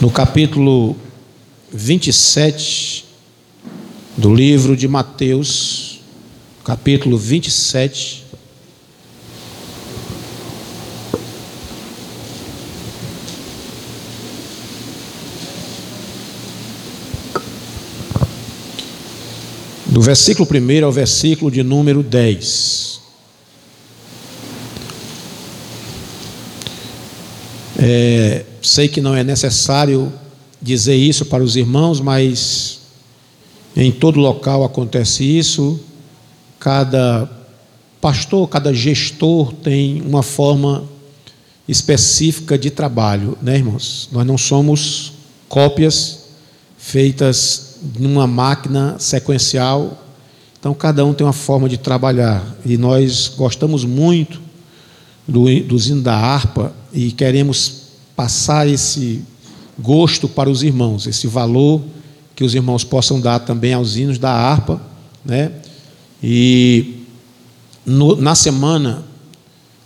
no capítulo 27 do livro de Mateus, capítulo 27. Do versículo 1 ao versículo de número 10. É, sei que não é necessário dizer isso para os irmãos, mas em todo local acontece isso. Cada pastor, cada gestor tem uma forma específica de trabalho, né, irmãos? Nós não somos cópias feitas numa máquina sequencial. Então, cada um tem uma forma de trabalhar. E nós gostamos muito do, do da harpa e queremos passar esse gosto para os irmãos, esse valor que os irmãos possam dar também aos hinos da harpa, né? E no, na semana,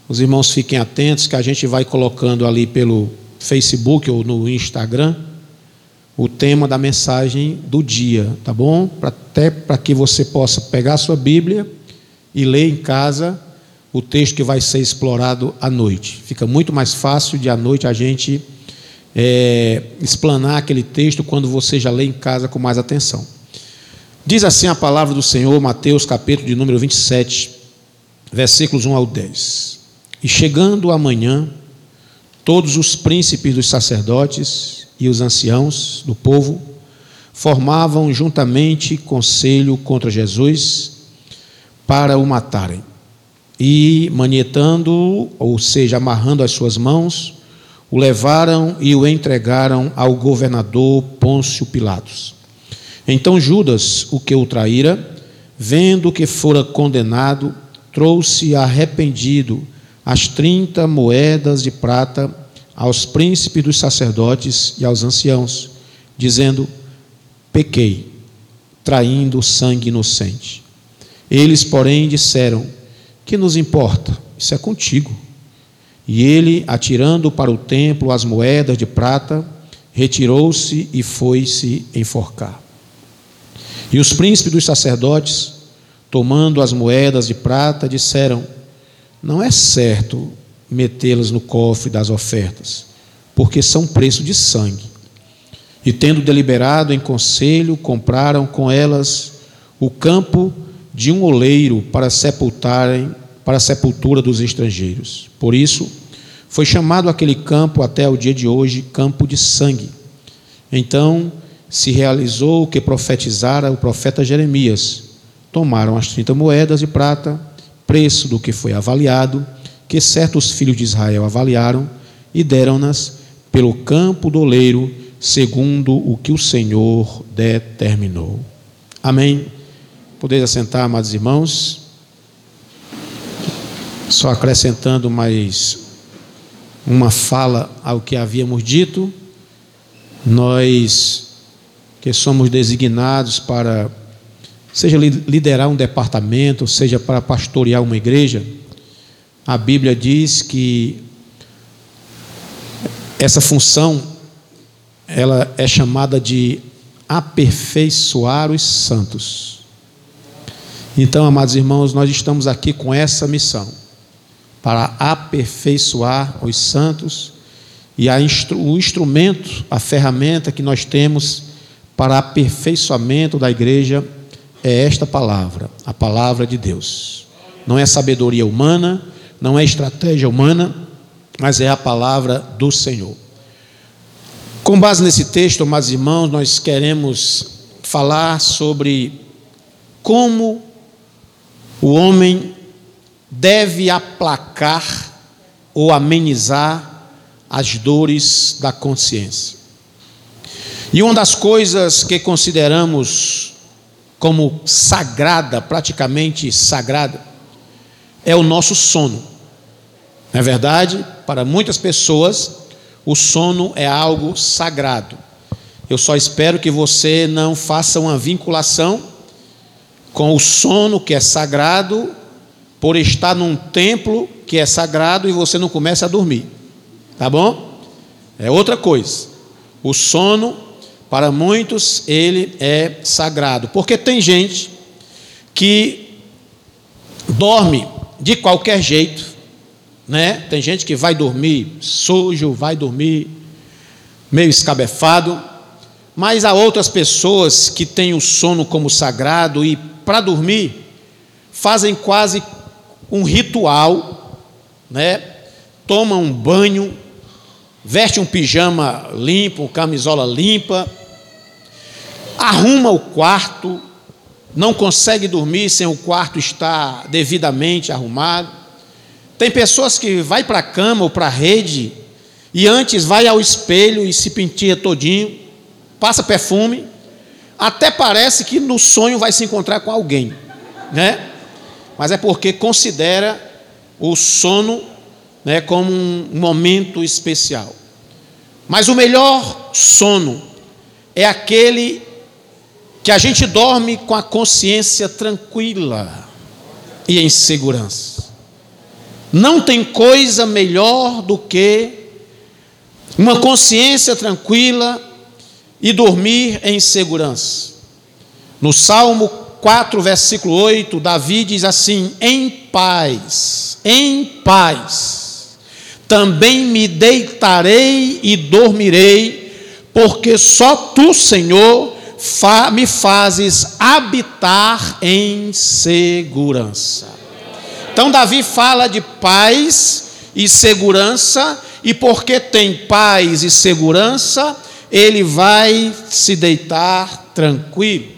os irmãos fiquem atentos que a gente vai colocando ali pelo Facebook ou no Instagram o tema da mensagem do dia, tá bom? Pra, até para que você possa pegar a sua Bíblia e ler em casa o texto que vai ser explorado à noite. Fica muito mais fácil de à noite a gente é, explanar aquele texto quando você já lê em casa com mais atenção. Diz assim a palavra do Senhor, Mateus capítulo de número 27, versículos 1 ao 10. E chegando amanhã, todos os príncipes dos sacerdotes e os anciãos do povo formavam juntamente conselho contra Jesus para o matarem. E manietando, ou seja, amarrando as suas mãos, o levaram e o entregaram ao governador Pôncio Pilatos. Então Judas, o que o traíra, vendo que fora condenado, trouxe arrependido as trinta moedas de prata aos príncipes dos sacerdotes e aos anciãos, dizendo: Pequei, traindo sangue inocente. Eles, porém, disseram: Que nos importa? Isso é contigo. E ele, atirando para o templo as moedas de prata, retirou-se e foi-se enforcar. E os príncipes dos sacerdotes, tomando as moedas de prata, disseram: Não é certo metê-las no cofre das ofertas, porque são preço de sangue. E tendo deliberado em conselho, compraram com elas o campo de um oleiro para sepultarem para a sepultura dos estrangeiros. Por isso, foi chamado aquele campo até o dia de hoje campo de sangue. Então se realizou o que profetizara o profeta Jeremias. Tomaram as 30 moedas de prata, preço do que foi avaliado, que certos filhos de Israel avaliaram, e deram-nas pelo campo do oleiro, segundo o que o Senhor determinou. Amém. Podeis assentar, amados irmãos. Só acrescentando mais uma fala ao que havíamos dito, nós que somos designados para, seja liderar um departamento, seja para pastorear uma igreja, a Bíblia diz que essa função ela é chamada de aperfeiçoar os santos. Então, amados irmãos, nós estamos aqui com essa missão para aperfeiçoar os santos e instru o instrumento, a ferramenta que nós temos para aperfeiçoamento da igreja é esta palavra, a palavra de Deus. Não é sabedoria humana, não é estratégia humana, mas é a palavra do Senhor. Com base nesse texto, amados irmãos, nós queremos falar sobre como o homem deve aplacar ou amenizar as dores da consciência. E uma das coisas que consideramos como sagrada, praticamente sagrada, é o nosso sono. Não é verdade? Para muitas pessoas, o sono é algo sagrado. Eu só espero que você não faça uma vinculação com o sono que é sagrado por estar num templo que é sagrado e você não começa a dormir. Tá bom? É outra coisa. O sono, para muitos, ele é sagrado, porque tem gente que dorme de qualquer jeito, né? Tem gente que vai dormir sujo, vai dormir meio escabefado, mas há outras pessoas que têm o sono como sagrado e para dormir fazem quase um ritual, né? Tomam um banho, veste um pijama limpo, camisola limpa, arruma o quarto, não consegue dormir sem o quarto estar devidamente arrumado. Tem pessoas que vai para a cama ou para a rede e antes vai ao espelho e se penteia todinho, passa perfume, até parece que no sonho vai se encontrar com alguém, né? Mas é porque considera o sono né, como um momento especial. Mas o melhor sono é aquele que a gente dorme com a consciência tranquila e em segurança. Não tem coisa melhor do que uma consciência tranquila e dormir em segurança. No Salmo 4, versículo 8, Davi diz assim: Em paz, em paz, também me deitarei e dormirei, porque só tu, Senhor, fa me fazes habitar em segurança. Então, Davi fala de paz e segurança, e porque tem paz e segurança, ele vai se deitar tranquilo.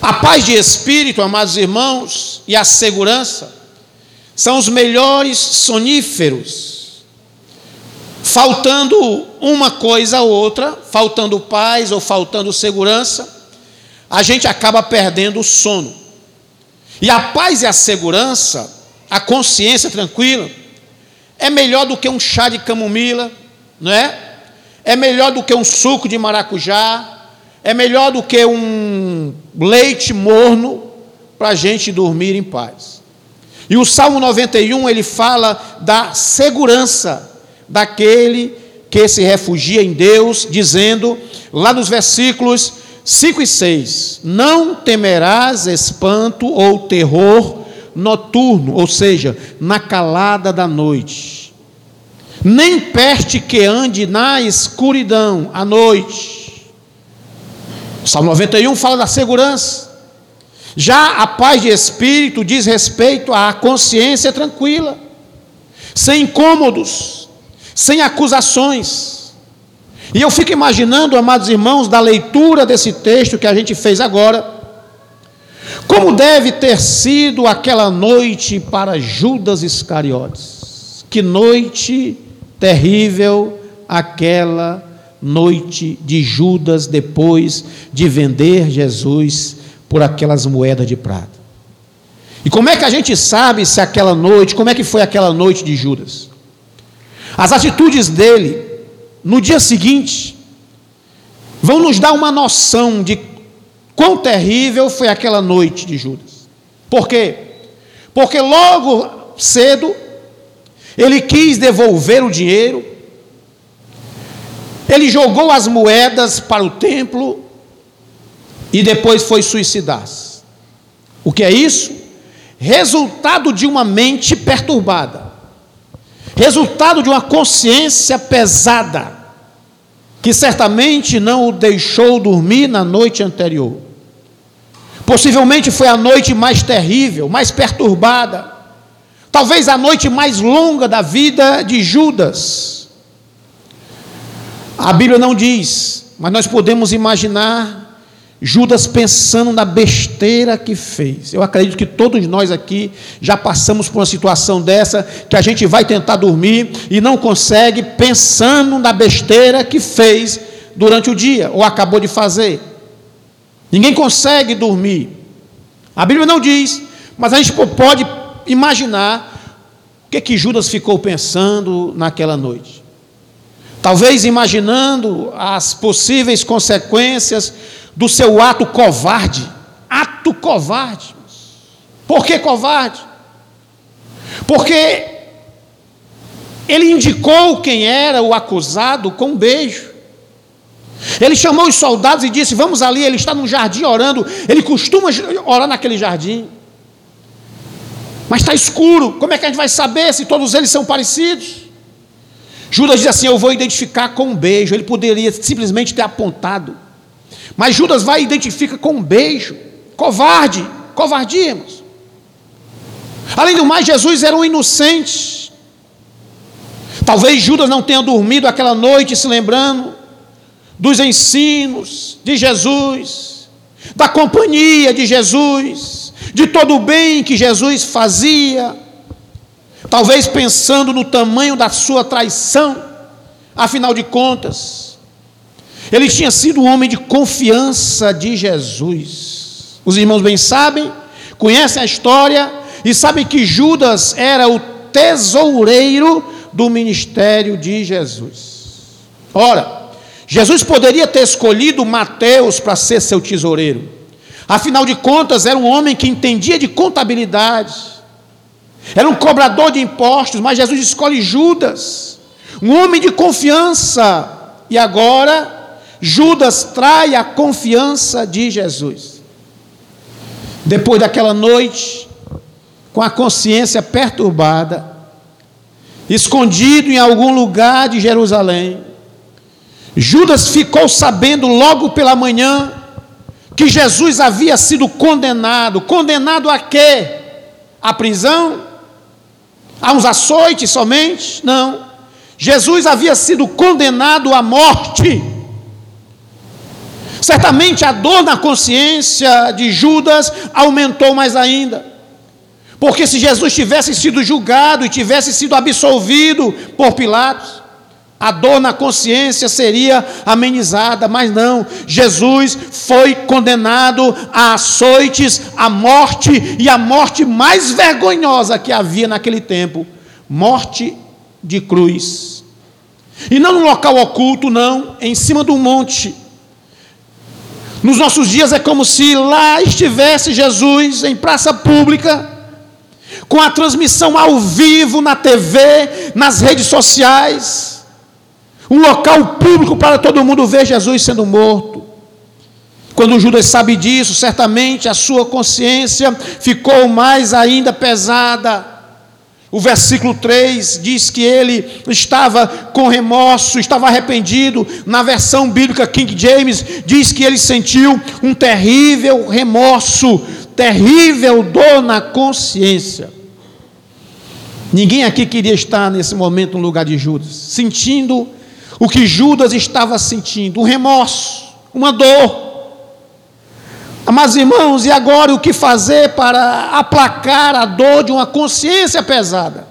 A paz de espírito, amados irmãos, e a segurança são os melhores soníferos faltando uma coisa ou outra, faltando paz ou faltando segurança, a gente acaba perdendo o sono. E a paz e a segurança, a consciência tranquila, é melhor do que um chá de camomila, não é? É melhor do que um suco de maracujá, é melhor do que um leite morno para a gente dormir em paz. E o Salmo 91 ele fala da segurança daquele que se refugia em Deus, dizendo, lá nos versículos 5 e 6: Não temerás espanto ou terror noturno, ou seja, na calada da noite, nem peste que ande na escuridão à noite. O Salmo 91 fala da segurança. Já a paz de espírito diz respeito à consciência tranquila, sem incômodos, sem acusações. E eu fico imaginando, amados irmãos, da leitura desse texto que a gente fez agora, como deve ter sido aquela noite para Judas Iscariotes. Que noite terrível aquela noite de Judas depois de vender Jesus por aquelas moedas de prata. E como é que a gente sabe se aquela noite, como é que foi aquela noite de Judas? As atitudes dele no dia seguinte vão nos dar uma noção de quão terrível foi aquela noite de Judas. Por quê? Porque logo cedo ele quis devolver o dinheiro, ele jogou as moedas para o templo e depois foi suicidar-se. O que é isso? Resultado de uma mente perturbada resultado de uma consciência pesada, que certamente não o deixou dormir na noite anterior. Possivelmente foi a noite mais terrível, mais perturbada, talvez a noite mais longa da vida de Judas. A Bíblia não diz, mas nós podemos imaginar Judas pensando na besteira que fez. Eu acredito que todos nós aqui já passamos por uma situação dessa, que a gente vai tentar dormir e não consegue, pensando na besteira que fez durante o dia ou acabou de fazer. Ninguém consegue dormir. A Bíblia não diz, mas a gente pode imaginar o que, que Judas ficou pensando naquela noite. Talvez imaginando as possíveis consequências do seu ato covarde. Ato covarde. Por que covarde? Porque ele indicou quem era o acusado com um beijo. Ele chamou os soldados e disse: Vamos ali, ele está num jardim orando. Ele costuma orar naquele jardim. Mas está escuro. Como é que a gente vai saber se todos eles são parecidos? Judas diz assim: Eu vou identificar com um beijo. Ele poderia simplesmente ter apontado. Mas Judas vai e identifica com um beijo. Covarde, covardia, irmãos. Além do mais, Jesus era um inocente. Talvez Judas não tenha dormido aquela noite se lembrando dos ensinos de Jesus, da companhia de Jesus, de todo o bem que Jesus fazia. Talvez pensando no tamanho da sua traição, afinal de contas, ele tinha sido um homem de confiança de Jesus. Os irmãos bem sabem, conhecem a história e sabem que Judas era o tesoureiro do ministério de Jesus. Ora, Jesus poderia ter escolhido Mateus para ser seu tesoureiro. Afinal de contas, era um homem que entendia de contabilidade. Era um cobrador de impostos, mas Jesus escolhe Judas, um homem de confiança. E agora Judas trai a confiança de Jesus. Depois daquela noite, com a consciência perturbada, escondido em algum lugar de Jerusalém, Judas ficou sabendo logo pela manhã que Jesus havia sido condenado. Condenado a quê? A prisão? A uns açoites somente? Não. Jesus havia sido condenado à morte. Certamente a dor na consciência de Judas aumentou mais ainda. Porque se Jesus tivesse sido julgado e tivesse sido absolvido por Pilatos, a dor na consciência seria amenizada, mas não. Jesus foi condenado a açoites, à morte e a morte mais vergonhosa que havia naquele tempo morte de cruz. E não num local oculto, não, em cima de um monte nos nossos dias é como se lá estivesse Jesus em praça pública, com a transmissão ao vivo na TV, nas redes sociais, um local público para todo mundo ver Jesus sendo morto. Quando Judas sabe disso, certamente a sua consciência ficou mais ainda pesada. O versículo 3 diz que ele estava com remorso, estava arrependido. Na versão bíblica King James, diz que ele sentiu um terrível remorso, terrível dor na consciência. Ninguém aqui queria estar nesse momento no lugar de Judas, sentindo o que Judas estava sentindo: um remorso, uma dor. Amados irmãos, e agora o que fazer para aplacar a dor de uma consciência pesada?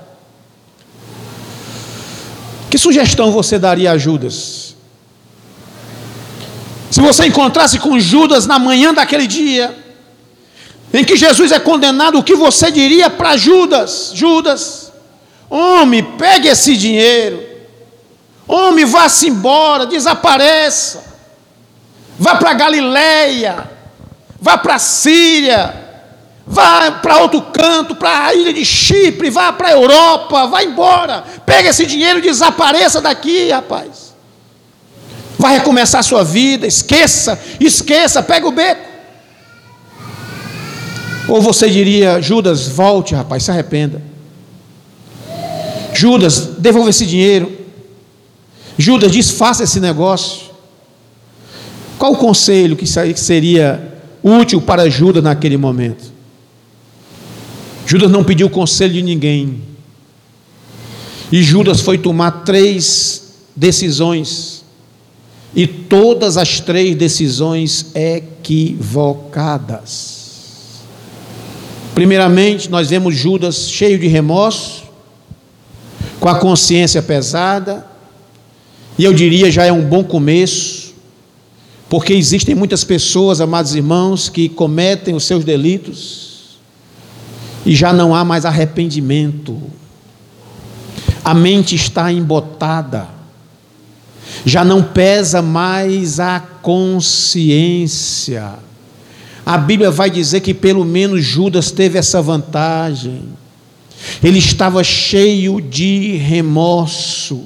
Que sugestão você daria a Judas? Se você encontrasse com Judas na manhã daquele dia, em que Jesus é condenado, o que você diria para Judas? Judas, homem, pegue esse dinheiro, homem, vá-se embora, desapareça, vá para Galileia, vá para Síria, vá para outro canto, para a ilha de Chipre, vá para a Europa, vá embora, pega esse dinheiro e desapareça daqui, rapaz. Vai recomeçar a sua vida, esqueça, esqueça, pega o beco. Ou você diria, Judas, volte, rapaz, se arrependa. Judas, devolva esse dinheiro. Judas, desfaça esse negócio. Qual o conselho que seria útil para Judas naquele momento. Judas não pediu conselho de ninguém. E Judas foi tomar três decisões. E todas as três decisões equivocadas. Primeiramente, nós vemos Judas cheio de remorso, com a consciência pesada, e eu diria já é um bom começo porque existem muitas pessoas, amados irmãos, que cometem os seus delitos e já não há mais arrependimento. A mente está embotada. Já não pesa mais a consciência. A Bíblia vai dizer que pelo menos Judas teve essa vantagem. Ele estava cheio de remorso.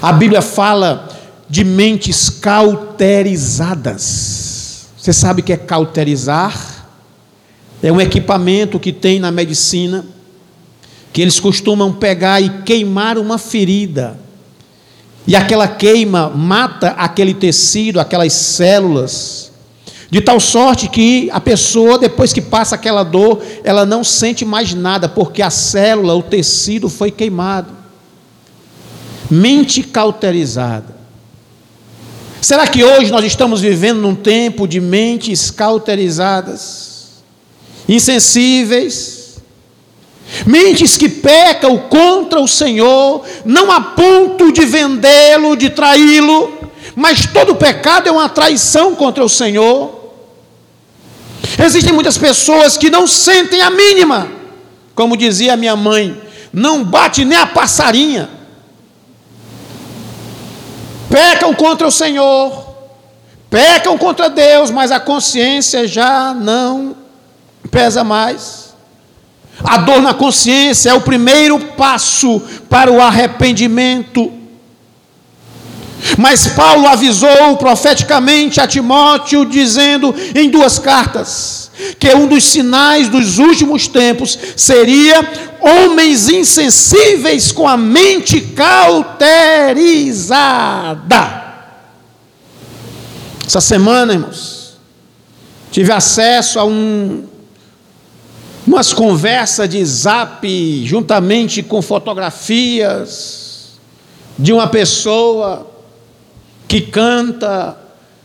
A Bíblia fala de mentes cauterizadas. Você sabe o que é cauterizar? É um equipamento que tem na medicina que eles costumam pegar e queimar uma ferida. E aquela queima mata aquele tecido, aquelas células, de tal sorte que a pessoa, depois que passa aquela dor, ela não sente mais nada, porque a célula, o tecido foi queimado. Mente cauterizada. Será que hoje nós estamos vivendo num tempo de mentes cauterizadas, insensíveis, Mentes que pecam contra o Senhor, não a ponto de vendê-lo, de traí-lo, mas todo pecado é uma traição contra o Senhor. Existem muitas pessoas que não sentem a mínima, como dizia minha mãe, não bate nem a passarinha. Pecam contra o Senhor, pecam contra Deus, mas a consciência já não pesa mais. A dor na consciência é o primeiro passo para o arrependimento. Mas Paulo avisou profeticamente a Timóteo, dizendo em duas cartas, que um dos sinais dos últimos tempos seria homens insensíveis com a mente cauterizada. Essa semana, irmãos, tive acesso a um umas conversas de zap, juntamente com fotografias de uma pessoa que canta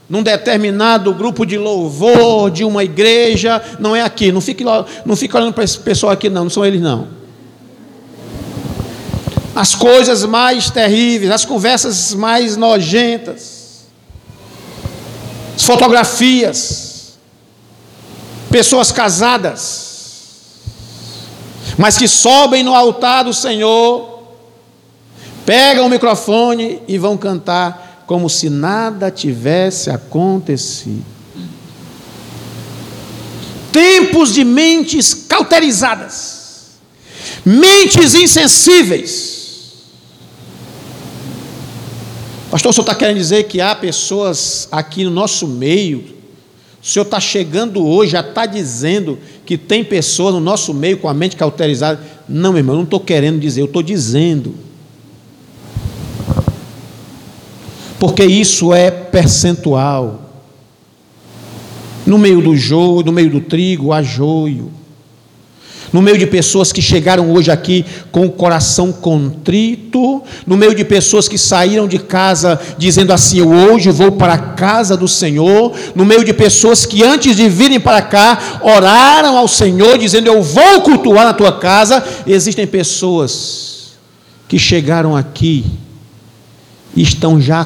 num determinado grupo de louvor de uma igreja, não é aqui, não fique, não fique olhando para esse pessoal aqui, não, não são eles, não. As coisas mais terríveis, as conversas mais nojentas, as fotografias, pessoas casadas, mas que sobem no altar do Senhor, pegam o microfone e vão cantar como se nada tivesse acontecido. Tempos de mentes cauterizadas, mentes insensíveis. Pastor, o senhor está querendo dizer que há pessoas aqui no nosso meio o senhor está chegando hoje, já está dizendo que tem pessoas no nosso meio com a mente cauterizada. Não, meu irmão, eu não estou querendo dizer, eu estou dizendo. Porque isso é percentual. No meio do joio, no meio do trigo, há joio no meio de pessoas que chegaram hoje aqui com o coração contrito, no meio de pessoas que saíram de casa dizendo assim: Eu hoje vou para a casa do Senhor, no meio de pessoas que antes de virem para cá oraram ao Senhor dizendo: Eu vou cultuar na tua casa. Existem pessoas que chegaram aqui e estão já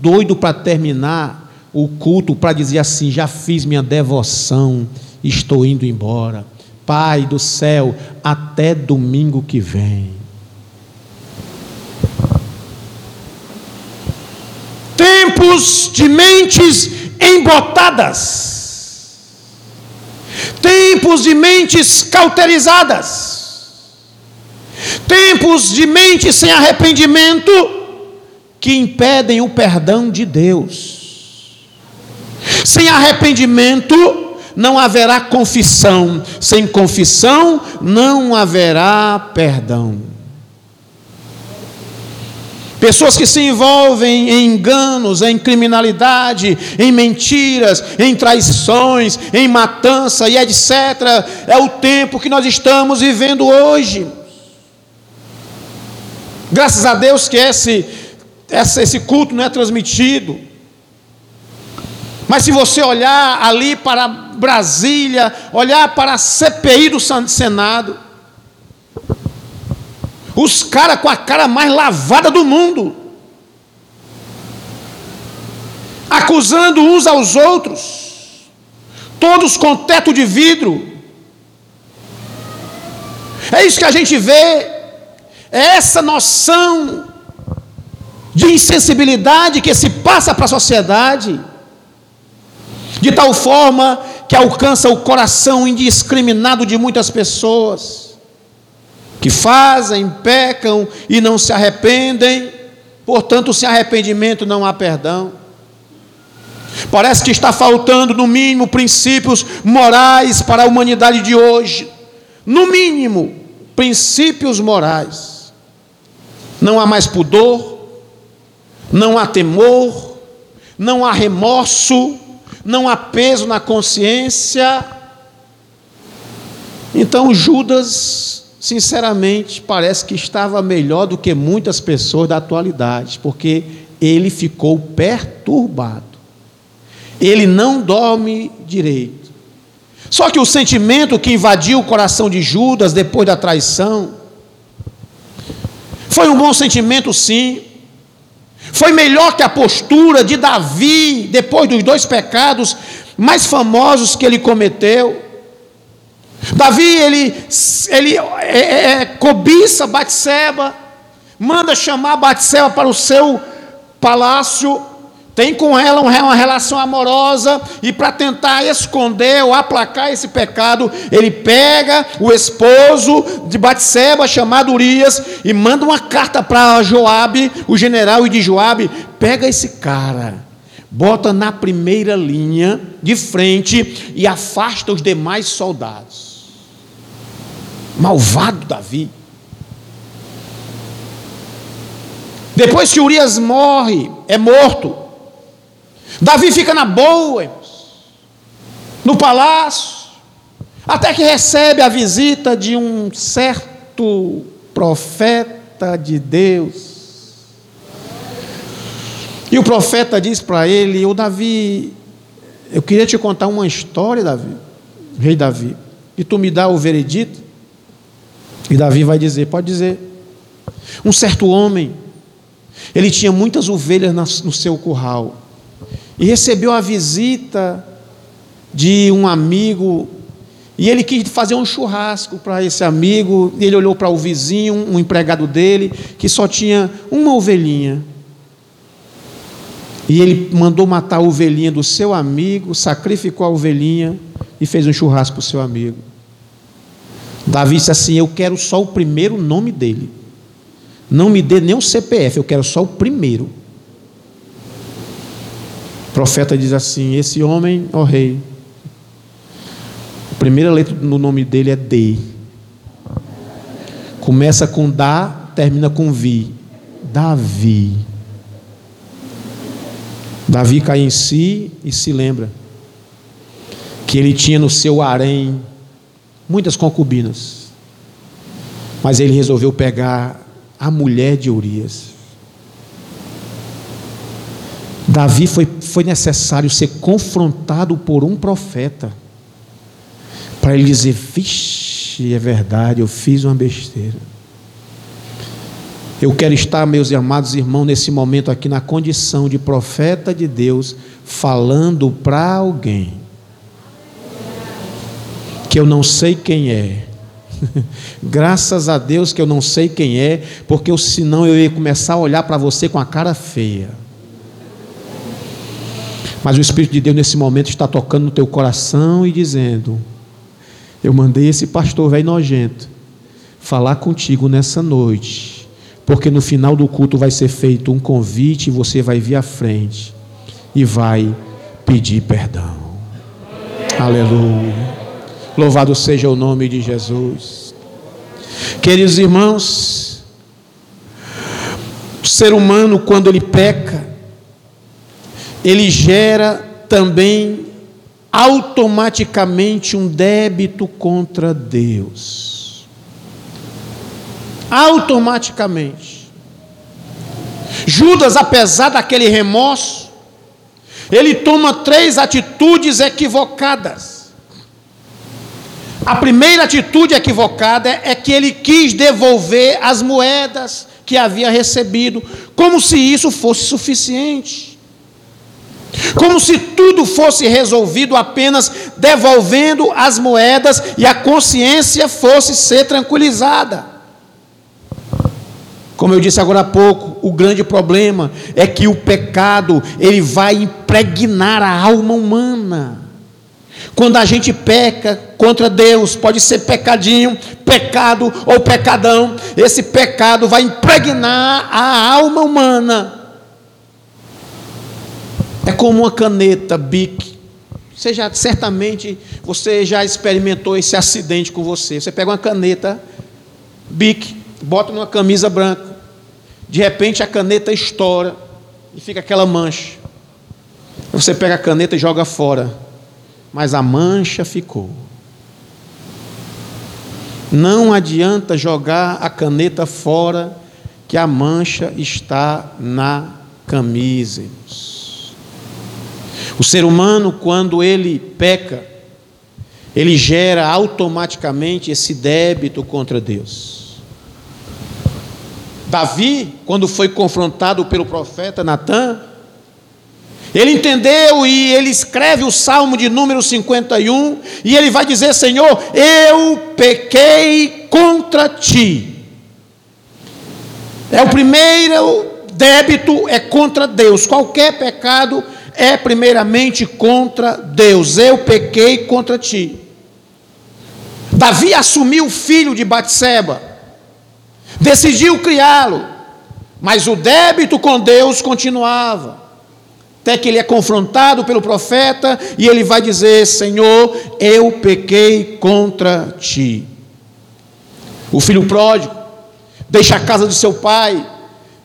doido para terminar o culto para dizer assim: Já fiz minha devoção, estou indo embora. Pai do céu, até domingo que vem. Tempos de mentes embotadas, tempos de mentes cauterizadas, tempos de mentes sem arrependimento que impedem o perdão de Deus. Sem arrependimento, não haverá confissão, sem confissão não haverá perdão. Pessoas que se envolvem em enganos, em criminalidade, em mentiras, em traições, em matança e etc. É o tempo que nós estamos vivendo hoje. Graças a Deus que esse, esse culto não é transmitido. Mas se você olhar ali para Brasília, olhar para a CPI do Senado, os caras com a cara mais lavada do mundo, acusando uns aos outros, todos com teto de vidro. É isso que a gente vê, é essa noção de insensibilidade que se passa para a sociedade de tal forma que alcança o coração indiscriminado de muitas pessoas que fazem, pecam e não se arrependem, Portanto, sem arrependimento não há perdão. Parece que está faltando, no mínimo, princípios morais para a humanidade de hoje. No mínimo, princípios morais. Não há mais pudor, não há temor, não há remorso, não há peso na consciência. Então Judas, sinceramente, parece que estava melhor do que muitas pessoas da atualidade, porque ele ficou perturbado. Ele não dorme direito. Só que o sentimento que invadiu o coração de Judas depois da traição foi um bom sentimento, sim, foi melhor que a postura de Davi, depois dos dois pecados mais famosos que ele cometeu. Davi, ele, ele é, é, é cobiça Batseba, manda chamar Batseba para o seu palácio, tem com ela uma relação amorosa e para tentar esconder ou aplacar esse pecado, ele pega o esposo de Batseba chamado Urias e manda uma carta para Joabe, o general e de Joabe, pega esse cara, bota na primeira linha de frente e afasta os demais soldados. Malvado Davi. Depois que Urias morre, é morto, Davi fica na boa, no palácio, até que recebe a visita de um certo profeta de Deus. E o profeta diz para ele: O Davi, eu queria te contar uma história, Davi, rei Davi, e tu me dá o veredito. E Davi vai dizer: Pode dizer. Um certo homem, ele tinha muitas ovelhas no seu curral e recebeu a visita de um amigo, e ele quis fazer um churrasco para esse amigo, ele olhou para o vizinho, um empregado dele, que só tinha uma ovelhinha. E ele mandou matar a ovelhinha do seu amigo, sacrificou a ovelhinha e fez um churrasco para o seu amigo. Davi disse assim: Eu quero só o primeiro nome dele. Não me dê nem o CPF, eu quero só o primeiro. O profeta diz assim: Esse homem, ó rei, a primeira letra no nome dele é D. Começa com Da, termina com Vi. Davi. Davi cai em si e se lembra que ele tinha no seu harém muitas concubinas, mas ele resolveu pegar a mulher de Urias. Davi foi, foi necessário ser confrontado por um profeta para ele dizer: Vixe, é verdade, eu fiz uma besteira. Eu quero estar, meus amados irmãos, nesse momento aqui na condição de profeta de Deus, falando para alguém que eu não sei quem é. Graças a Deus que eu não sei quem é, porque senão eu ia começar a olhar para você com a cara feia. Mas o Espírito de Deus nesse momento está tocando no teu coração e dizendo: Eu mandei esse pastor velho nojento falar contigo nessa noite, porque no final do culto vai ser feito um convite e você vai vir à frente e vai pedir perdão. Aleluia. Louvado seja o nome de Jesus. Queridos irmãos, o ser humano, quando ele peca, ele gera também automaticamente um débito contra Deus. Automaticamente. Judas, apesar daquele remorso, ele toma três atitudes equivocadas. A primeira atitude equivocada é que ele quis devolver as moedas que havia recebido, como se isso fosse suficiente como se tudo fosse resolvido apenas devolvendo as moedas e a consciência fosse ser tranquilizada. Como eu disse agora há pouco, o grande problema é que o pecado, ele vai impregnar a alma humana. Quando a gente peca contra Deus, pode ser pecadinho, pecado ou pecadão, esse pecado vai impregnar a alma humana. É como uma caneta Bic. Você já, certamente você já experimentou esse acidente com você. Você pega uma caneta Bic, bota numa camisa branca. De repente a caneta estoura e fica aquela mancha. Você pega a caneta e joga fora mas a mancha ficou. Não adianta jogar a caneta fora, que a mancha está na camisa. O ser humano, quando ele peca, ele gera automaticamente esse débito contra Deus. Davi, quando foi confrontado pelo profeta Natan, ele entendeu e ele escreve o Salmo de número 51 e ele vai dizer: Senhor, eu pequei contra ti. É o primeiro débito é contra Deus. Qualquer pecado é primeiramente contra Deus. Eu pequei contra ti. Davi assumiu o filho de Batseba, decidiu criá-lo, mas o débito com Deus continuava. Até que ele é confrontado pelo profeta e ele vai dizer: Senhor, eu pequei contra ti. O filho pródigo deixa a casa do seu pai,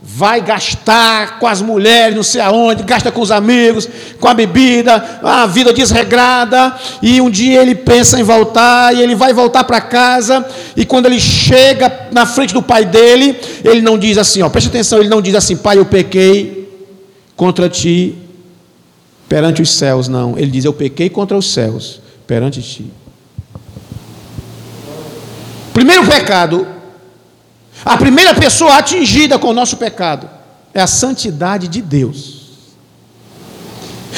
vai gastar com as mulheres, não sei aonde, gasta com os amigos, com a bebida, a vida desregrada, e um dia ele pensa em voltar, e ele vai voltar para casa, e quando ele chega na frente do pai dele, ele não diz assim, ó, preste atenção, ele não diz assim, pai, eu pequei contra ti, perante os céus, não. Ele diz: Eu pequei contra os céus perante ti. Primeiro pecado, a primeira pessoa atingida com o nosso pecado é a santidade de Deus.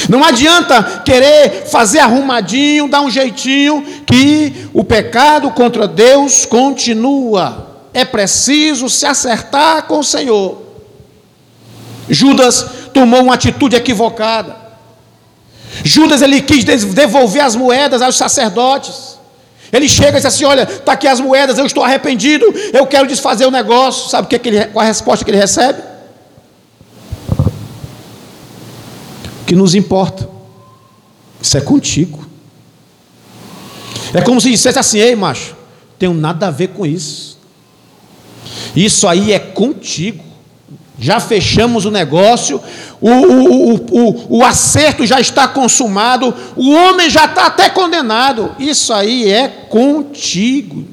Não adianta querer fazer arrumadinho, dar um jeitinho, que o pecado contra Deus continua. É preciso se acertar com o Senhor. Judas tomou uma atitude equivocada. Judas ele quis devolver as moedas aos sacerdotes. Ele chega e diz assim: Olha, está aqui as moedas, eu estou arrependido, eu quero desfazer o negócio. Sabe o que, é que ele, qual a resposta que ele recebe? O que nos importa? Isso é contigo. É como se dissesse assim: Ei, macho, tenho nada a ver com isso. Isso aí é contigo. Já fechamos o negócio, o, o, o, o, acerto já está consumado, o homem já está até condenado. Isso aí é contigo.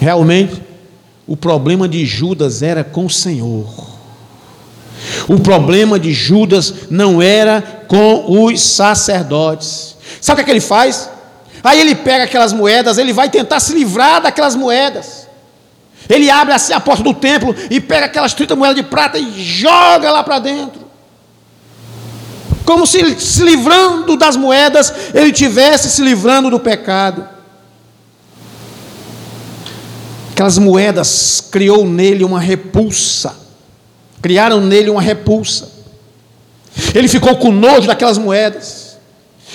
Realmente, o problema de Judas era com o Senhor. O problema de Judas não era com os sacerdotes. Sabe o que, é que ele faz? Aí ele pega aquelas moedas, ele vai tentar se livrar daquelas moedas. Ele abre assim a porta do templo e pega aquelas 30 moedas de prata e joga lá para dentro. Como se se livrando das moedas, ele tivesse se livrando do pecado. Aquelas moedas criou nele uma repulsa. Criaram nele uma repulsa. Ele ficou com nojo daquelas moedas.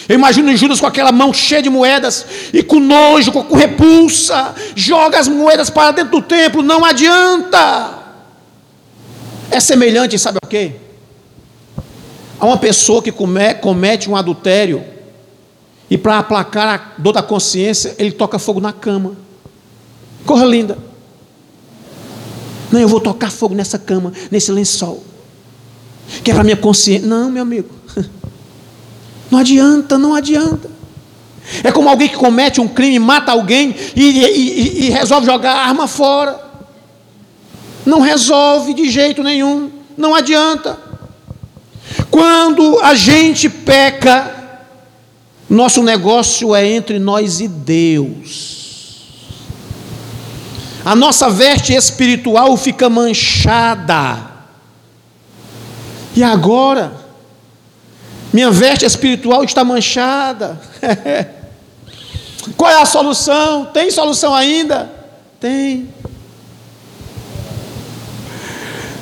Eu imagino Judas com aquela mão cheia de moedas e com nojo, com repulsa, joga as moedas para dentro do templo, não adianta. É semelhante, sabe o quê? A uma pessoa que comete um adultério e para aplacar a dor da consciência, ele toca fogo na cama. Corra linda. Não, eu vou tocar fogo nessa cama, nesse lençol. Que é para minha consciência. Não, meu amigo. Não adianta, não adianta. É como alguém que comete um crime, mata alguém e, e, e, resolve jogar a arma fora. Não resolve de jeito nenhum, não adianta. Quando a gente peca, nosso negócio é entre nós e Deus. A nossa veste espiritual fica manchada. E agora? Minha veste espiritual está manchada. Qual é a solução? Tem solução ainda? Tem.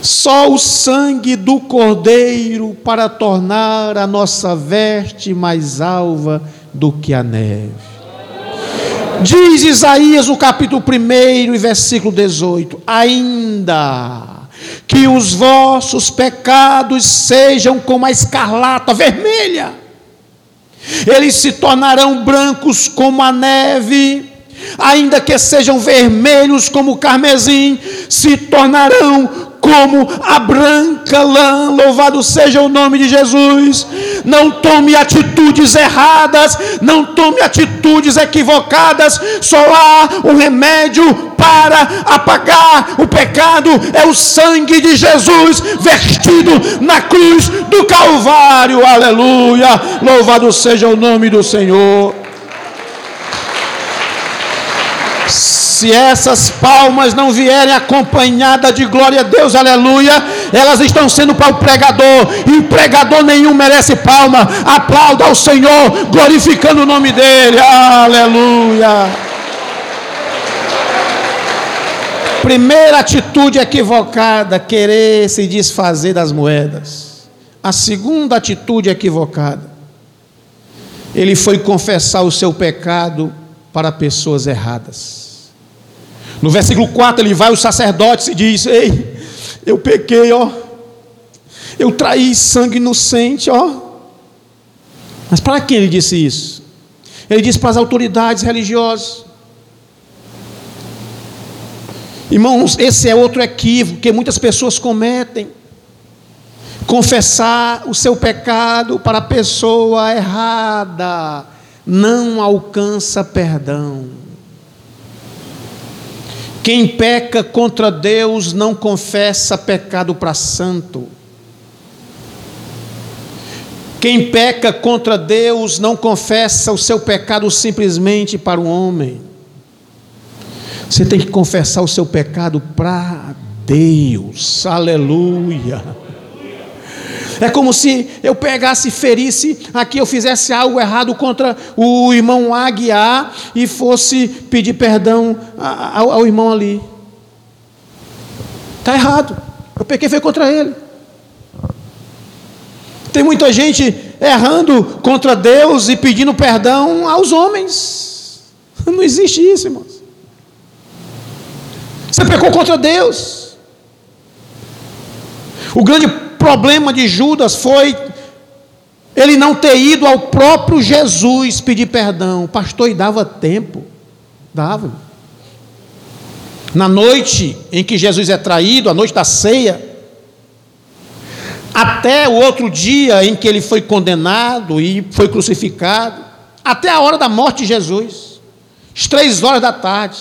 Só o sangue do Cordeiro para tornar a nossa veste mais alva do que a neve. Diz Isaías no capítulo 1 e versículo 18: Ainda que os vossos pecados sejam como a escarlata vermelha, eles se tornarão brancos como a neve, ainda que sejam vermelhos como o carmesim, se tornarão como a branca lã, louvado seja o nome de Jesus. Não tome atitudes erradas, não tome atitudes equivocadas, só há um remédio para apagar o pecado, é o sangue de Jesus vertido na cruz do Calvário, aleluia, louvado seja o nome do Senhor. Se essas palmas não vierem acompanhadas de glória a Deus, aleluia, elas estão sendo para o pregador, e pregador nenhum merece palma. Aplauda ao Senhor, glorificando o nome dEle, aleluia. Primeira atitude equivocada, querer se desfazer das moedas. A segunda atitude equivocada, ele foi confessar o seu pecado para pessoas erradas. No versículo 4 ele vai aos sacerdotes e diz: Ei, eu pequei, ó. Eu traí sangue inocente, ó. Mas para quem ele disse isso? Ele disse para as autoridades religiosas. Irmãos, esse é outro equívoco que muitas pessoas cometem. Confessar o seu pecado para a pessoa errada não alcança perdão. Quem peca contra Deus não confessa pecado para santo. Quem peca contra Deus não confessa o seu pecado simplesmente para o homem. Você tem que confessar o seu pecado para Deus. Aleluia. É como se eu pegasse e ferisse aqui, eu fizesse algo errado contra o irmão Aguiar e fosse pedir perdão ao, ao irmão ali. Está errado. Eu pequei foi contra ele. Tem muita gente errando contra Deus e pedindo perdão aos homens. Não existe isso, irmãos. Você pecou contra Deus. O grande problema de Judas foi ele não ter ido ao próprio Jesus pedir perdão. O pastor, e dava tempo. Dava. Na noite em que Jesus é traído, a noite da ceia, até o outro dia em que ele foi condenado e foi crucificado, até a hora da morte de Jesus, às três horas da tarde,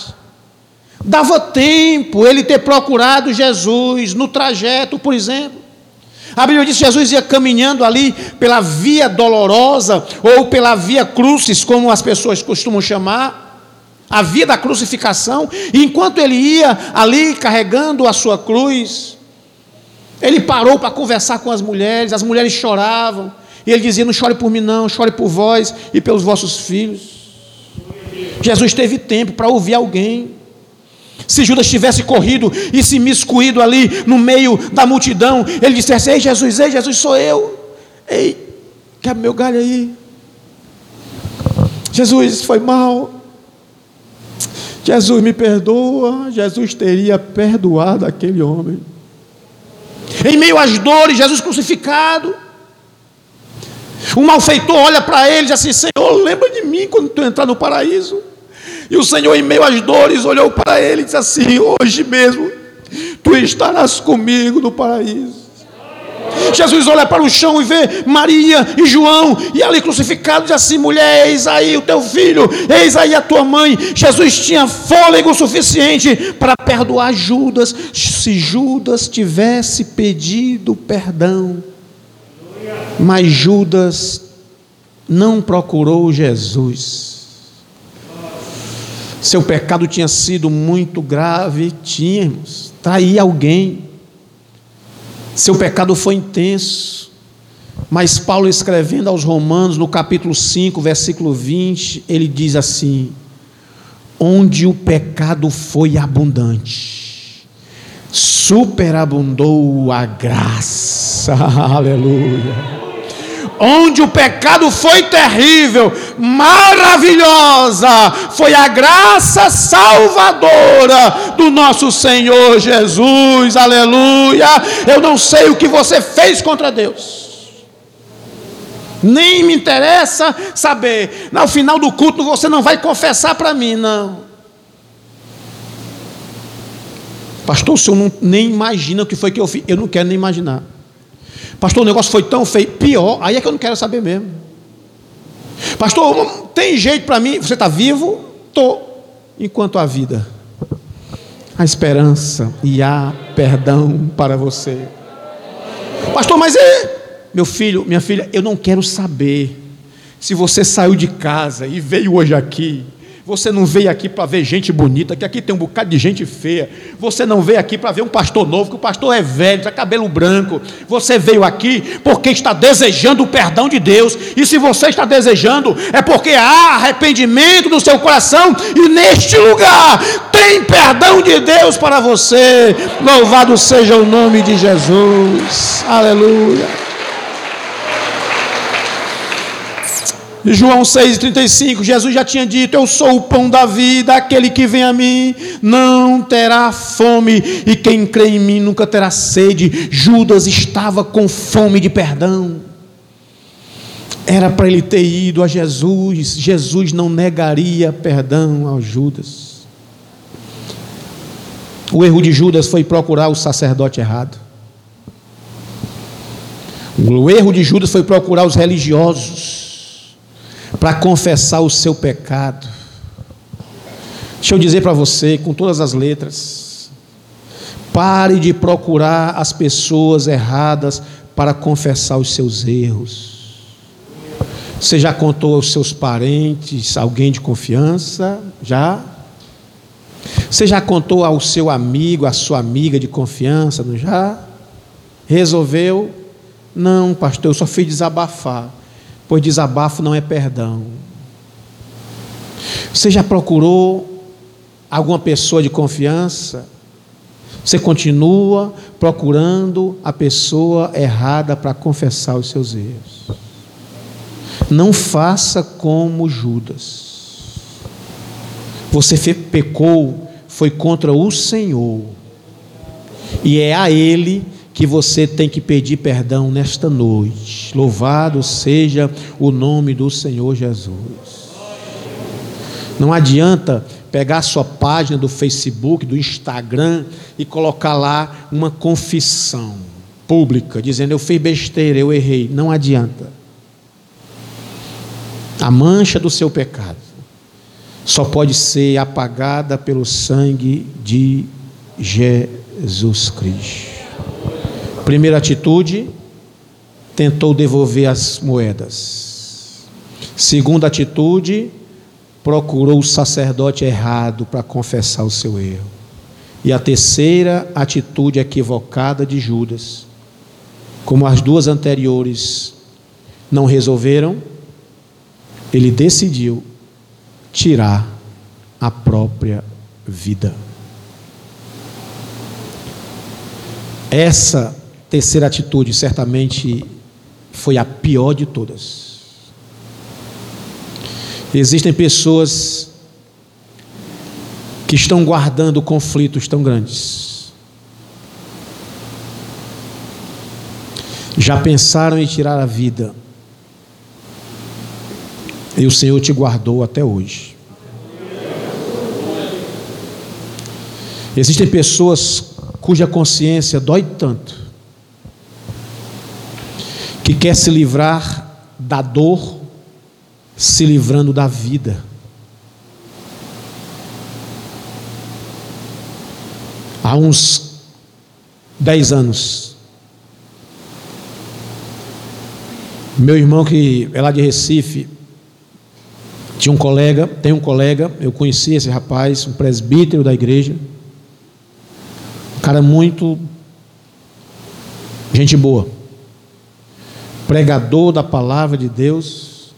dava tempo ele ter procurado Jesus no trajeto, por exemplo. A Bíblia diz que Jesus ia caminhando ali pela via dolorosa, ou pela via crucis, como as pessoas costumam chamar, a via da crucificação, e enquanto ele ia ali carregando a sua cruz, ele parou para conversar com as mulheres, as mulheres choravam, e ele dizia: Não chore por mim, não, chore por vós e pelos vossos filhos. Jesus teve tempo para ouvir alguém. Se Judas tivesse corrido e se miscuído ali no meio da multidão, ele dissesse: Ei, Jesus, ei, Jesus, sou eu. Ei, quer meu galho aí? Jesus, foi mal. Jesus me perdoa. Jesus teria perdoado aquele homem. Em meio às dores, Jesus crucificado. O malfeitor olha para ele e diz assim: Senhor, lembra de mim quando tu entrar no paraíso. E o Senhor, em meio às dores, olhou para ele e disse assim: Hoje mesmo, tu estarás comigo no paraíso. Jesus olha para o chão e vê Maria e João, e ali crucificado, diz assim: mulher, eis aí o teu filho, eis aí a tua mãe. Jesus tinha fôlego suficiente para perdoar Judas, se Judas tivesse pedido perdão. Mas Judas não procurou Jesus. Seu pecado tinha sido muito grave, tínhamos, trair alguém. Seu pecado foi intenso. Mas Paulo escrevendo aos Romanos, no capítulo 5, versículo 20, ele diz assim: Onde o pecado foi abundante, superabundou a graça. Aleluia onde o pecado foi terrível, maravilhosa, foi a graça salvadora do nosso Senhor Jesus, aleluia. Eu não sei o que você fez contra Deus. Nem me interessa saber. No final do culto você não vai confessar para mim, não. Pastor, o senhor não, nem imagina o que foi que eu fiz. Eu não quero nem imaginar. Pastor, o negócio foi tão feio. Pior, aí é que eu não quero saber mesmo. Pastor, tem jeito para mim? Você está vivo? Estou. Enquanto há vida, a esperança e há perdão para você. Pastor, mas é. Meu filho, minha filha, eu não quero saber se você saiu de casa e veio hoje aqui você não veio aqui para ver gente bonita, que aqui tem um bocado de gente feia. Você não veio aqui para ver um pastor novo, que o pastor é velho, tem cabelo branco. Você veio aqui porque está desejando o perdão de Deus. E se você está desejando, é porque há arrependimento no seu coração. E neste lugar tem perdão de Deus para você. Louvado seja o nome de Jesus. Aleluia. João 6,35, Jesus já tinha dito: Eu sou o pão da vida, aquele que vem a mim não terá fome, e quem crê em mim nunca terá sede. Judas estava com fome de perdão. Era para ele ter ido a Jesus, Jesus não negaria perdão ao Judas. O erro de Judas foi procurar o sacerdote errado. O erro de Judas foi procurar os religiosos para confessar o seu pecado. Deixa eu dizer para você, com todas as letras, pare de procurar as pessoas erradas para confessar os seus erros. Você já contou aos seus parentes, alguém de confiança? Já? Você já contou ao seu amigo, à sua amiga de confiança? Não já? Resolveu? Não, pastor, eu só fui desabafar pois desabafo não é perdão. Você já procurou alguma pessoa de confiança? Você continua procurando a pessoa errada para confessar os seus erros. Não faça como Judas. Você pecou, foi contra o Senhor. E é a Ele que você tem que pedir perdão nesta noite. Louvado seja o nome do Senhor Jesus. Não adianta pegar a sua página do Facebook, do Instagram e colocar lá uma confissão pública, dizendo eu fiz besteira, eu errei. Não adianta. A mancha do seu pecado só pode ser apagada pelo sangue de Jesus Cristo. Primeira atitude, tentou devolver as moedas. Segunda atitude, procurou o sacerdote errado para confessar o seu erro. E a terceira atitude equivocada de Judas, como as duas anteriores não resolveram, ele decidiu tirar a própria vida. Essa terceira atitude certamente foi a pior de todas. Existem pessoas que estão guardando conflitos tão grandes. Já pensaram em tirar a vida. E o Senhor te guardou até hoje. Existem pessoas cuja consciência dói tanto que quer se livrar da dor, se livrando da vida. Há uns dez anos, meu irmão que é lá de Recife, tinha um colega, tem um colega, eu conheci esse rapaz, um presbítero da igreja, um cara muito gente boa pregador da palavra de Deus.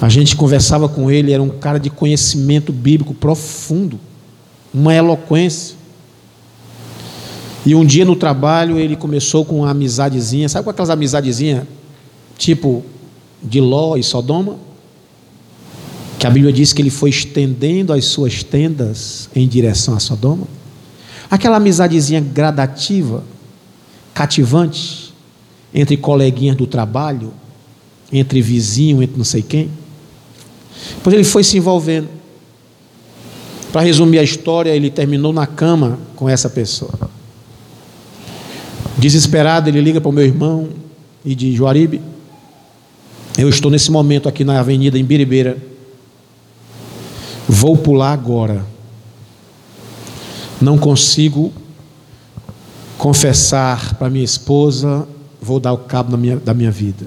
A gente conversava com ele, era um cara de conhecimento bíblico profundo, uma eloquência. E um dia no trabalho ele começou com uma amizadezinha, sabe com aquelas amizadezinhas tipo de Ló e Sodoma? Que a Bíblia diz que ele foi estendendo as suas tendas em direção a Sodoma. Aquela amizadezinha gradativa, cativante, entre coleguinhas do trabalho, entre vizinho, entre não sei quem. Pois ele foi se envolvendo. Para resumir a história, ele terminou na cama com essa pessoa. Desesperado, ele liga para o meu irmão e de Juaribe. Eu estou nesse momento aqui na avenida em Biribeira. Vou pular agora. Não consigo confessar para minha esposa, vou dar o cabo da minha, da minha vida.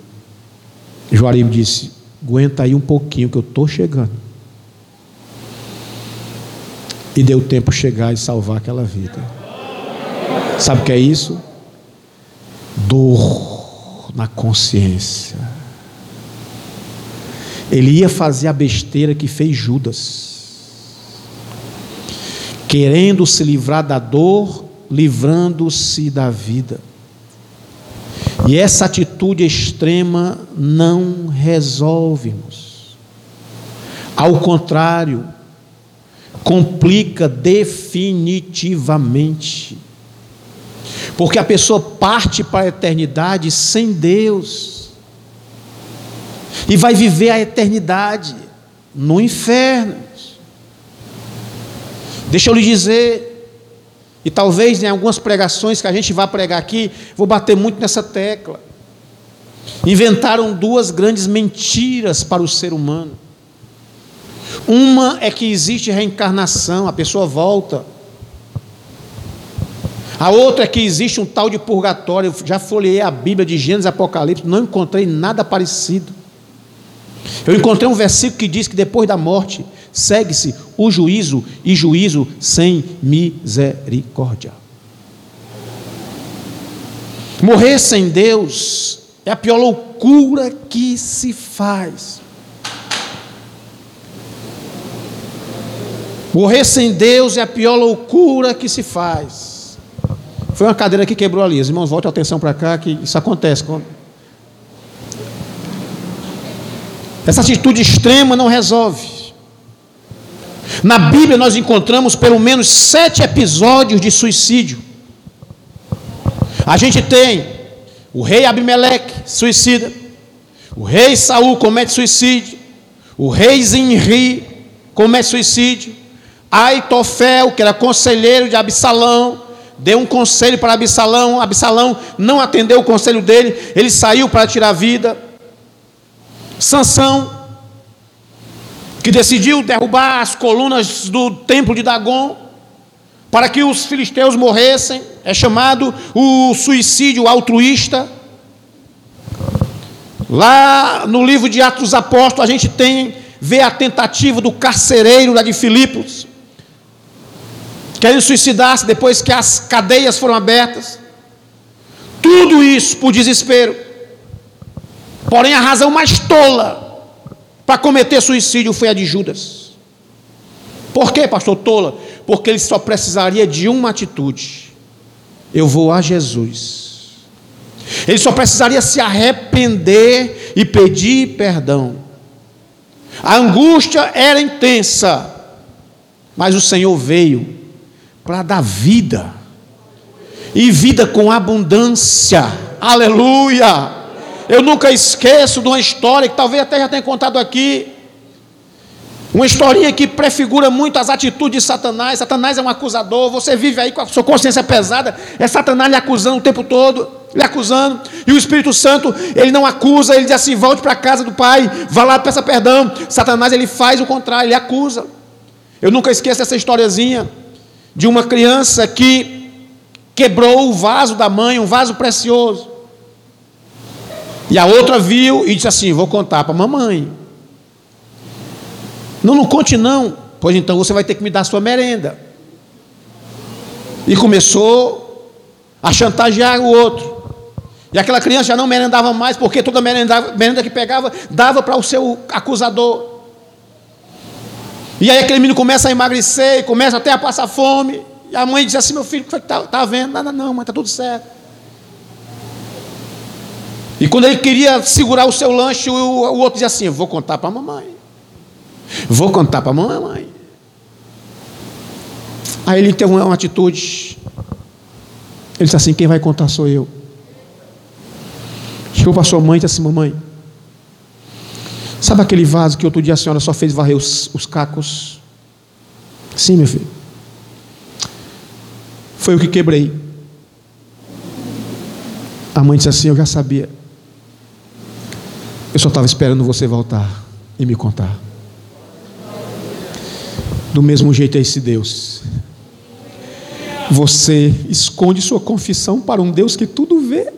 Juaribe disse: aguenta aí um pouquinho que eu estou chegando. E deu tempo chegar e salvar aquela vida. Sabe o que é isso? Dor na consciência. Ele ia fazer a besteira que fez Judas. Querendo se livrar da dor, livrando-se da vida. E essa atitude extrema não resolve. Ao contrário, complica definitivamente. Porque a pessoa parte para a eternidade sem Deus. E vai viver a eternidade no inferno. Deixa eu lhe dizer, e talvez em algumas pregações que a gente vai pregar aqui, vou bater muito nessa tecla. Inventaram duas grandes mentiras para o ser humano. Uma é que existe reencarnação, a pessoa volta. A outra é que existe um tal de purgatório. Eu já folhei a Bíblia de Gênesis e Apocalipse, não encontrei nada parecido. Eu encontrei um versículo que diz que depois da morte segue-se o juízo e juízo sem misericórdia. Morrer sem Deus é a pior loucura que se faz. Morrer sem Deus é a pior loucura que se faz. Foi uma cadeira que quebrou ali. Os irmãos, volte a atenção para cá, que isso acontece. Essa atitude extrema não resolve. Na Bíblia nós encontramos pelo menos sete episódios de suicídio. A gente tem o rei Abimeleque, suicida. O rei Saul comete suicídio. O rei Zinri comete suicídio. Aitofel, que era conselheiro de Absalão, deu um conselho para Absalão, Absalão não atendeu o conselho dele, ele saiu para tirar a vida. Sansão, que decidiu derrubar as colunas do templo de Dagon, para que os filisteus morressem, é chamado o suicídio altruísta. Lá no livro de Atos dos Apóstolos, a gente tem, vê a tentativa do carcereiro lá de Filipos, querendo suicidar-se depois que as cadeias foram abertas. Tudo isso por desespero. Porém, a razão mais tola para cometer suicídio foi a de Judas. Por quê, pastor Tola? Porque ele só precisaria de uma atitude: eu vou a Jesus. Ele só precisaria se arrepender e pedir perdão. A angústia era intensa, mas o Senhor veio para dar vida, e vida com abundância, aleluia. Eu nunca esqueço de uma história que talvez até já tenha contado aqui, uma historinha que prefigura muito as atitudes de Satanás. Satanás é um acusador, você vive aí com a sua consciência pesada, é Satanás lhe acusando o tempo todo, lhe acusando, e o Espírito Santo, ele não acusa, ele diz assim: volte para a casa do Pai, vá lá, peça perdão. Satanás, ele faz o contrário, ele acusa. Eu nunca esqueço essa historiazinha de uma criança que quebrou o vaso da mãe, um vaso precioso. E a outra viu e disse assim: Vou contar para a mamãe. Não, não conte não. Pois então você vai ter que me dar a sua merenda. E começou a chantagear o outro. E aquela criança já não merendava mais, porque toda merenda, que pegava dava para o seu acusador. E aí aquele menino começa a emagrecer, começa até a passar fome. E a mãe disse assim: Meu filho, está tá vendo? Nada, não, mãe, está tudo certo. E quando ele queria segurar o seu lanche, o, o outro dizia assim: Vou contar para a mamãe. Vou contar para a mamãe. Aí ele teve uma, uma atitude. Ele disse assim: Quem vai contar sou eu. Chegou para sua mãe e disse assim: Mamãe, sabe aquele vaso que outro dia a senhora só fez varrer os, os cacos? Sim, meu filho. Foi o que quebrei. A mãe disse assim: Eu já sabia. Eu só estava esperando você voltar e me contar. Do mesmo jeito é esse Deus. Você esconde sua confissão para um Deus que tudo vê.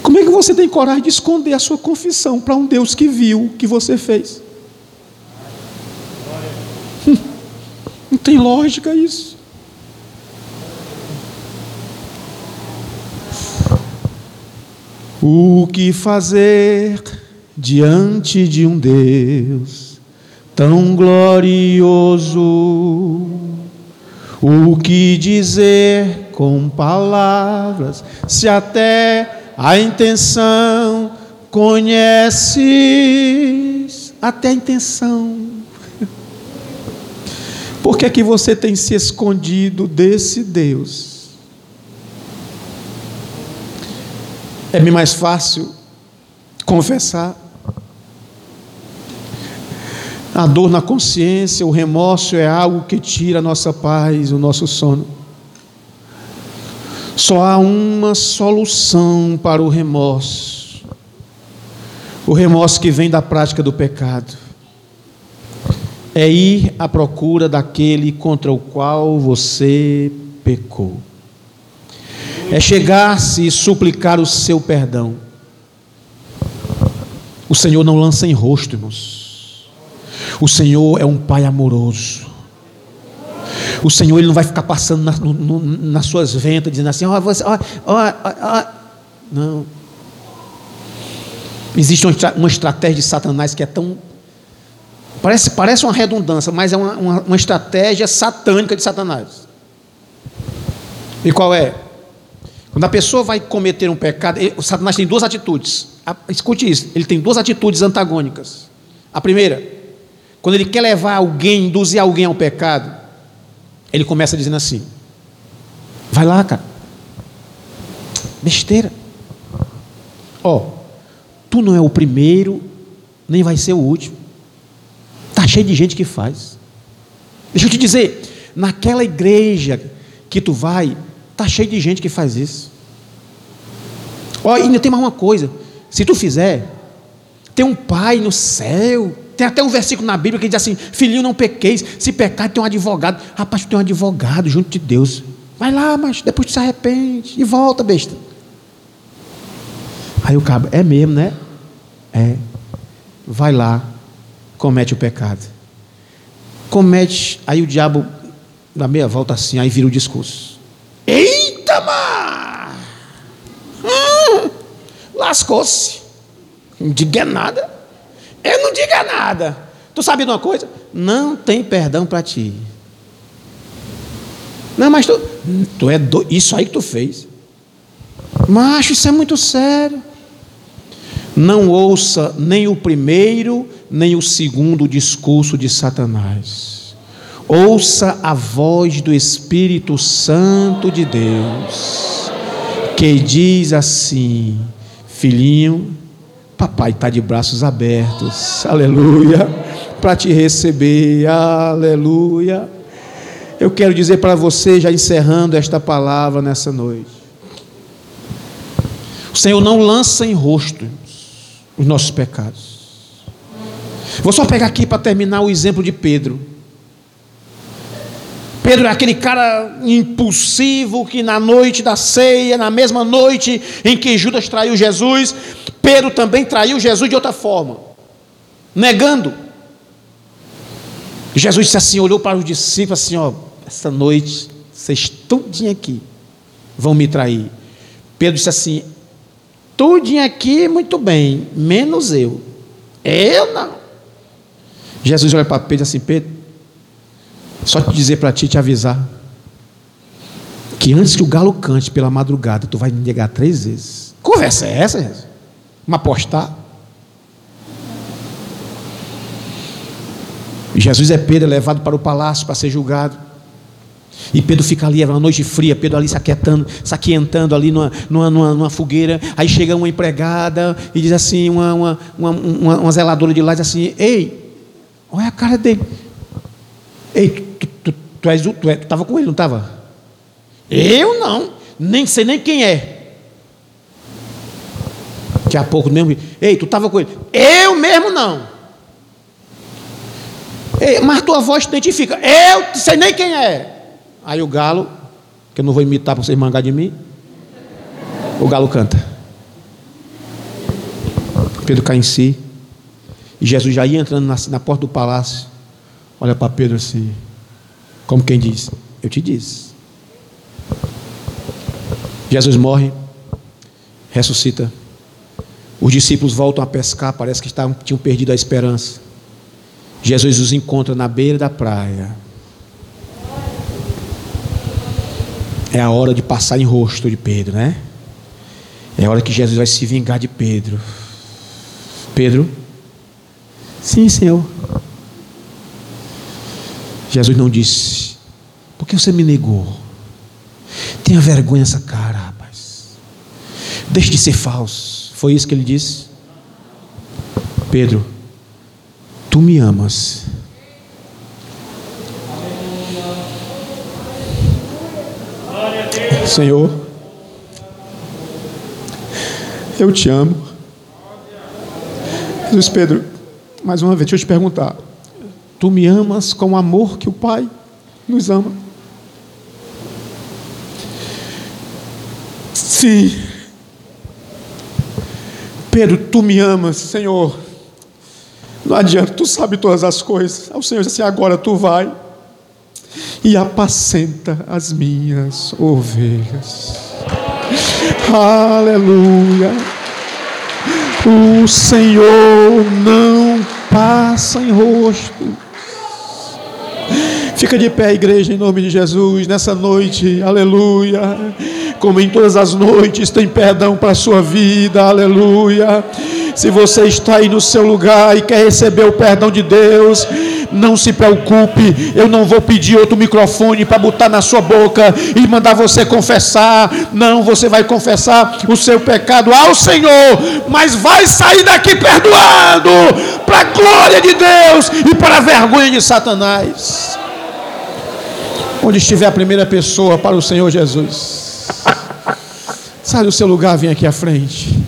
Como é que você tem coragem de esconder a sua confissão para um Deus que viu o que você fez? Hum, não tem lógica isso. O que fazer diante de um Deus tão glorioso? O que dizer com palavras, se até a intenção conheces, até a intenção. Por que é que você tem se escondido desse Deus? É bem mais fácil confessar. A dor na consciência, o remorso é algo que tira a nossa paz, o nosso sono. Só há uma solução para o remorso. O remorso que vem da prática do pecado. É ir à procura daquele contra o qual você pecou é chegar-se e suplicar o seu perdão. O Senhor não lança em rosto, irmãos. O Senhor é um Pai amoroso. O Senhor ele não vai ficar passando na, no, nas suas ventas, dizendo assim: ó, oh, você, ó, ó, ó. Não. Existe uma, uma estratégia de Satanás que é tão. Parece, parece uma redundância, mas é uma, uma, uma estratégia satânica de Satanás. E qual é? Quando a pessoa vai cometer um pecado, o Satanás tem duas atitudes. Escute isso, ele tem duas atitudes antagônicas. A primeira, quando ele quer levar alguém, induzir alguém ao pecado, ele começa dizendo assim: Vai lá, cara. Besteira. Ó, oh, tu não é o primeiro, nem vai ser o último. Tá cheio de gente que faz. Deixa eu te dizer, naquela igreja que tu vai, Está cheio de gente que faz isso. Ó, ainda tem mais uma coisa. Se tu fizer, tem um pai no céu. Tem até um versículo na Bíblia que diz assim: Filhinho, não pequeis. Se pecar, tem um advogado. Rapaz, tu tem um advogado junto de Deus. Vai lá, mas depois tu se arrepende e volta, besta. Aí o cabo, é mesmo, né? É. Vai lá, comete o pecado. Comete, aí o diabo dá meia volta assim, aí vira o discurso. Mas! Hum, Lascou-se. Não diga nada. Eu não diga nada. Tu sabe de uma coisa? Não tem perdão para ti. Não, mas tu, tu é do, isso aí que tu fez. Macho, isso é muito sério. Não ouça nem o primeiro, nem o segundo discurso de Satanás. Ouça a voz do Espírito Santo de Deus, que diz assim: Filhinho, papai está de braços abertos, aleluia, para te receber, aleluia. Eu quero dizer para você, já encerrando esta palavra nessa noite: o Senhor não lança em rosto os nossos pecados. Vou só pegar aqui para terminar o exemplo de Pedro. Pedro é aquele cara impulsivo que na noite da ceia, na mesma noite em que Judas traiu Jesus, Pedro também traiu Jesus de outra forma, negando. Jesus disse assim, olhou para os discípulos assim, ó, essa noite vocês tudinho aqui vão me trair. Pedro disse assim, tudinho aqui muito bem, menos eu. Eu não. Jesus olha para Pedro assim, Pedro, Só te dizer para ti, te avisar, que antes que o galo cante pela madrugada, tu vai me negar três vezes. Conversa é essa, Jesus? Uma apostar? Jesus é Pedro, é levado para o palácio para ser julgado. E Pedro fica ali, é uma noite fria, Pedro ali saquetando, saqueentando ali numa, numa, numa, numa, fogueira. Aí chega uma empregada e diz assim, uma, uma, uma, uma, zeladora de lá, diz assim, ei, olha a cara dele. Ei, tu, tu, tu, tu és, tu, estava com ele, não estava? Eu não, nem sei nem quem é. Daqui a pouco mesmo, ei, tu estava com ele. Eu mesmo não. Ei, mas tua voz te identifica. Eu sei nem quem é. Aí o galo, que eu não vou imitar para vocês mangar de mim, o galo canta. Pedro cai em si. E Jesus já ia entrando na, na porta do palácio. Olha para Pedro assim, como quem diz: Eu te disse. Jesus morre, ressuscita. Os discípulos voltam a pescar, parece que estavam, tinham perdido a esperança. Jesus os encontra na beira da praia. É a hora de passar em rosto de Pedro, né? É a hora que Jesus vai se vingar de Pedro. Pedro, sim, Senhor. Jesus não disse, por que você me negou? Tenha vergonha essa cara, rapaz. Deixe de ser falso. Foi isso que ele disse? Pedro, tu me amas. Senhor, eu te amo. Jesus Pedro, mais uma vez, deixa eu te perguntar. Tu me amas com o amor que o Pai nos ama? Sim. Pedro, tu me amas, Senhor. Não adianta, tu sabe todas as coisas. O Senhor disse assim: agora tu vai e apacenta as minhas ovelhas. Aleluia. O Senhor não passa em rosto. Fica de pé, igreja, em nome de Jesus, nessa noite, aleluia. Como em todas as noites, tem perdão para a sua vida, aleluia. Se você está aí no seu lugar e quer receber o perdão de Deus, não se preocupe, eu não vou pedir outro microfone para botar na sua boca e mandar você confessar. Não, você vai confessar o seu pecado ao Senhor, mas vai sair daqui perdoado, para a glória de Deus e para a vergonha de Satanás. Onde estiver a primeira pessoa para o Senhor Jesus. Sai do seu lugar, vem aqui à frente.